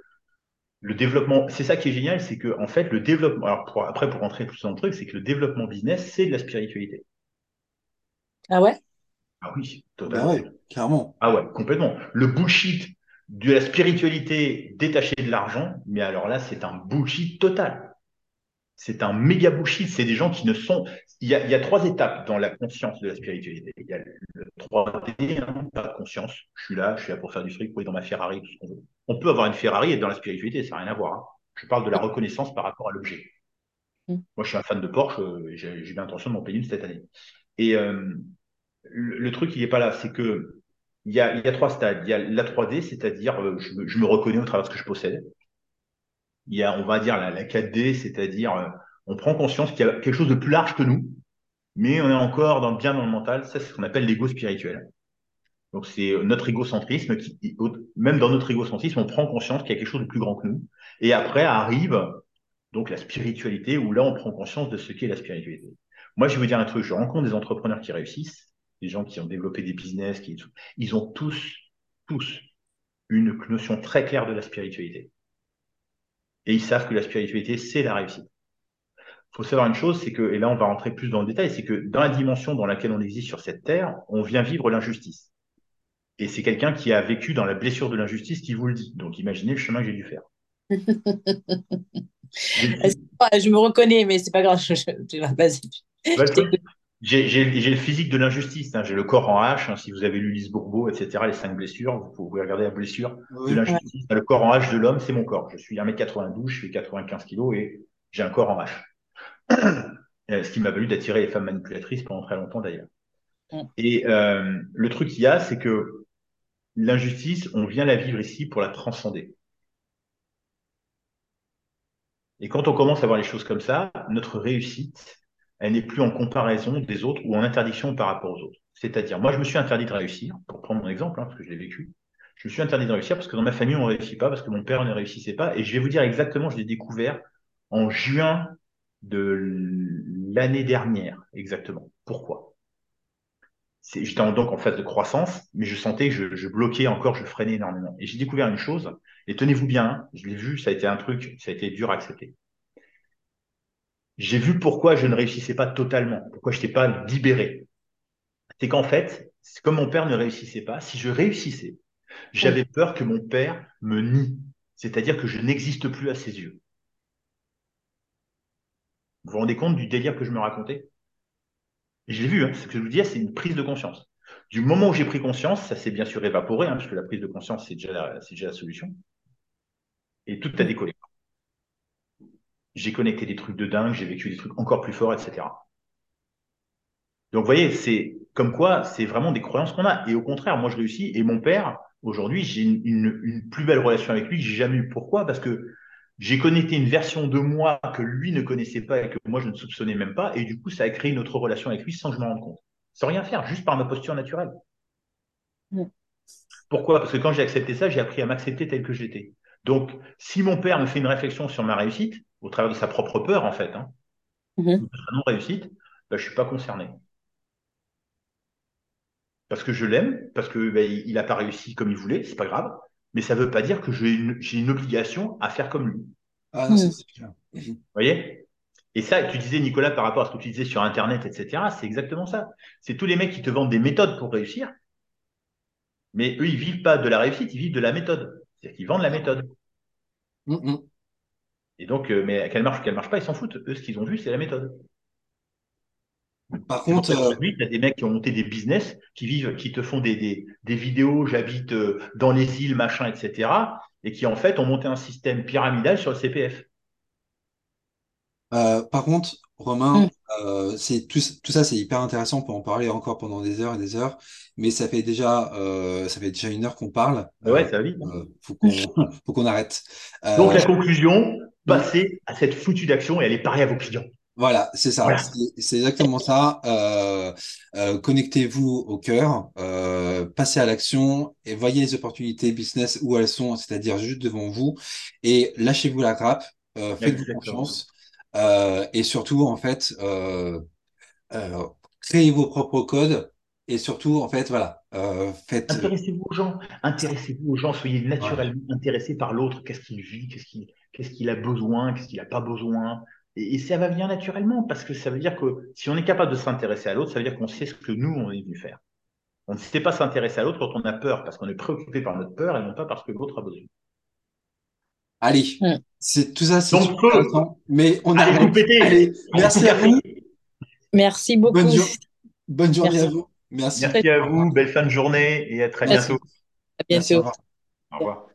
le développement, c'est ça qui est génial, c'est que en fait, le développement. Alors pour- après, pour rentrer plus dans le truc, c'est que le développement business, c'est de la spiritualité. Ah ouais? Ah oui, totalement. ouais, clairement. Ah ouais, complètement. Le bullshit de la spiritualité détachée de l'argent, mais alors là, c'est un bullshit total. C'est un méga bullshit. C'est des gens qui ne sont. Il y a, il y a trois étapes dans la conscience de la spiritualité. Il y a le 3D, hein, pas de conscience. Je suis là, je suis là pour faire du fric, pour être dans ma Ferrari, tout ce qu'on veut. On peut avoir une Ferrari et être dans la spiritualité, ça n'a rien à voir. hein. Je parle de la reconnaissance par rapport à l'objet. Mm. Moi, je suis un fan de Porsche, euh, et j'ai j'ai l'intention de m'en payer une cette année. Et euh, le, truc, il n'est pas là. C'est que il y a, trois stades. Il y a la 3D, c'est-à-dire euh, je, me- reconnais au travers de ce que je possède. Il y a, on va dire, la, la 4D, c'est-à-dire euh, on prend conscience qu'il y a quelque chose de plus large que nous, mais on est encore dans, bien dans le mental. Ça, c'est ce qu'on appelle l'ego spirituel. Donc, c'est notre égocentrisme qui, même dans notre égocentrisme, on prend conscience qu'il y a quelque chose de plus grand que nous. Et après arrive donc la spiritualité, où là, on prend conscience de ce qu'est la spiritualité. Moi, je vais vous dire un truc, je rencontre des entrepreneurs qui réussissent, des gens qui ont développé des business, qui, ils ont tous, tous une notion très claire de la spiritualité. Et ils savent que la spiritualité, c'est la réussite. Il faut savoir une chose, c'est que, et là on va rentrer plus dans le détail, c'est que dans la dimension dans laquelle on existe sur cette terre, on vient vivre l'injustice. Et c'est quelqu'un qui a vécu dans la blessure de l'injustice qui vous le dit. Donc imaginez le chemin que j'ai dû faire. je me reconnais, mais c'est pas grave. Je, je, je. J'ai, le physique de l'injustice. Hein. J'ai le corps en H. Hein. Si vous avez lu Lise Bourbeau, etc., les cinq blessures, vous pouvez regarder la blessure Oui. de l'injustice. Le corps en H de l'homme, c'est mon corps. Je suis 1m92, je fais 95 kg et j'ai un corps en H. Ce qui m'a valu d'attirer les femmes manipulatrices pendant très longtemps d'ailleurs. Et euh, le truc qu'il y a, c'est que l'injustice, on vient la vivre ici pour la transcender. Et quand on commence à voir les choses comme ça, notre réussite, elle n'est plus en comparaison des autres ou en interdiction par rapport aux autres. C'est-à-dire, moi, je me suis interdit de réussir, pour prendre mon exemple, hein, parce que je l'ai vécu. Je me suis interdit de réussir parce que dans ma famille, on ne réussit pas, parce que mon père ne réussissait pas. Et je vais vous dire exactement, je l'ai découvert en juin de l'année dernière, exactement. Pourquoi? J'étais donc en phase de croissance, mais je sentais que je, bloquais encore, je freinais énormément. Et j'ai découvert une chose, et tenez-vous bien, hein, je l'ai vu, ça a été un truc, ça a été dur à accepter. J'ai vu pourquoi je ne réussissais pas totalement, pourquoi je n'étais pas libéré. C'est qu'en fait, comme mon père ne réussissait pas, si je réussissais, j'avais peur que mon père me nie, c'est-à-dire que je n'existe plus à ses yeux. Vous vous rendez compte du délire que je me racontais? Et je l'ai vu, hein, ce que je vous dis, c'est une prise de conscience. Du moment où j'ai pris conscience, ça s'est bien sûr évaporé, hein, parce que la prise de conscience, c'est déjà, la, déjà la solution. Et tout a décollé. J'ai connecté des trucs de dingue, j'ai vécu des trucs encore plus forts, etc. Donc, vous voyez, c'est comme quoi, c'est vraiment des croyances qu'on a. Et au contraire, moi, je réussis. Et mon père, aujourd'hui, j'ai une, une, une, plus belle relation avec lui que j'ai jamais eu. Pourquoi? Parce que j'ai connecté une version de moi que lui ne connaissait pas et que moi, je ne soupçonnais même pas. Et du coup, ça a créé une autre relation avec lui sans que je m'en rende compte. Sans rien faire, juste par ma posture naturelle. Mmh. Pourquoi? Parce que quand j'ai accepté ça, j'ai appris à m'accepter tel que j'étais. Donc, si mon père me fait une réflexion sur ma réussite, au travers de sa propre peur, en fait, hein, mmh. de sa non-réussite, ben, je ne suis pas concerné. Parce que je l'aime, parce que ben, il n'a pas réussi comme il voulait, c'est pas grave, mais ça ne veut pas dire que j'ai une, une, obligation à faire comme lui. Ah non, c'est clair. Vous voyez? Et ça, tu disais, Nicolas, par rapport à ce que tu disais sur Internet, etc., c'est exactement ça. C'est tous les mecs qui te vendent des méthodes pour réussir, mais eux, ils vivent pas de la réussite, ils vivent de la méthode. C'est-à-dire qu'ils vendent la méthode. Mm -hmm. Et donc, euh, mais qu'elle marche ou qu'elle marche pas, ils s'en foutent. Eux, ce qu'ils ont vu, c'est la méthode. Par contre, aujourd'hui, euh... tu as des mecs qui ont monté des business, qui vivent, qui te font des, des, des vidéos, j'habite euh, dans les îles, machin, etc. Et qui, en fait, ont monté un système pyramidal sur le CPF. Euh, par contre, Romain, mm. c'est tout, tout, ça, c'est hyper intéressant. On peut en parler encore pendant des heures et des heures. Mais ça fait déjà, ça fait déjà une heure qu'on parle. Ouais, ça va vite. faut qu'on qu arrête. Donc, la conclusion, passez à cette foutue d'action et allez parler à vos clients. Voilà, c'est ça. Voilà. C'est exactement ça. Euh, euh, Connectez-vous au cœur, euh, passez à l'action et voyez les opportunités business où elles sont, c'est-à-dire juste devant vous, et lâchez-vous la grappe, faites-vous confiance. Et surtout, en fait, créez vos propres codes. Et surtout, en fait, voilà, faites. Intéressez-vous aux gens, intéressez-vous aux gens, soyez Ouais. naturellement intéressés par l'autre, qu'est-ce qu'il vit, qu'est-ce qu'il qu'est-ce qu'il a besoin, qu'est-ce qu'il n'a pas besoin. Et, et ça va venir naturellement, parce que ça veut dire que si on est capable de s'intéresser à l'autre, ça veut dire qu'on sait ce que nous, on est venu faire. On ne sait pas s'intéresser à l'autre quand on a peur, parce qu'on est préoccupé par notre peur et non pas parce que l'autre a besoin. Allez, c'est tout ça, c'est. Mais on Allez, arrive. vous pétez Allez, merci à vous. Merci beaucoup. Bonne, jour- bonne journée Merci. à vous. Merci. Merci à vous, belle fin de journée et à très Merci. bientôt. À Merci, au bientôt. revoir. Au revoir.